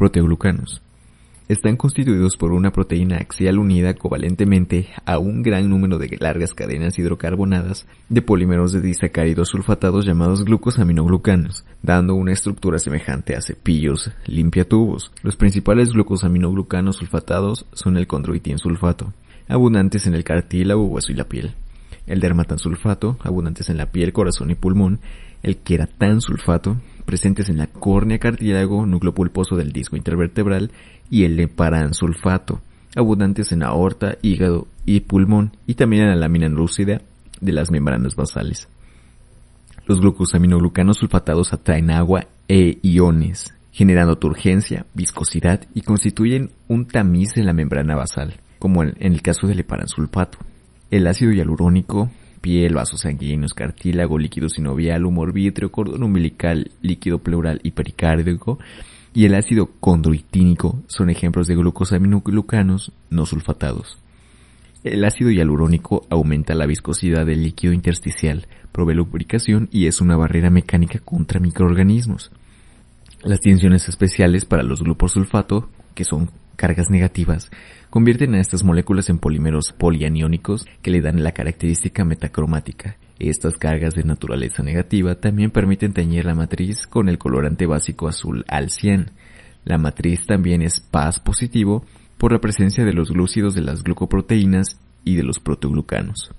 Proteoglucanos. Están constituidos por una proteína axial unida covalentemente a un gran número de largas cadenas hidrocarbonadas de polímeros de disacáridos sulfatados llamados glucosaminoglucanos, dando una estructura semejante a cepillos limpiatubos. Los principales glucosaminoglucanos sulfatados son el condroitin sulfato, abundantes en el cartílago, hueso y la piel. El dermatansulfato, abundantes en la piel, corazón y pulmón. El queratansulfato, presentes en la córnea, cartílago, núcleo pulposo del disco intervertebral. Y el leparansulfato, abundantes en aorta, hígado y pulmón. Y también en la lámina lúcida de las membranas basales. Los glucosaminoglucanos sulfatados atraen agua e iones, generando turgencia, viscosidad y constituyen un tamiz en la membrana basal como en el caso del heparansulfato. El ácido hialurónico, piel, vasos sanguíneos, cartílago, líquido sinovial, humor vítreo, cordón umbilical, líquido pleural y pericárdico, y el ácido condroitínico son ejemplos de glucosaminoglucanos no sulfatados. El ácido hialurónico aumenta la viscosidad del líquido intersticial, provee lubricación y es una barrera mecánica contra microorganismos. Las tensiones especiales para los sulfato, que son cargas negativas convierten a estas moléculas en polímeros polianiónicos que le dan la característica metacromática. Estas cargas de naturaleza negativa también permiten teñir la matriz con el colorante básico azul al 100. La matriz también es paz positivo por la presencia de los glúcidos de las glucoproteínas y de los protoglucanos.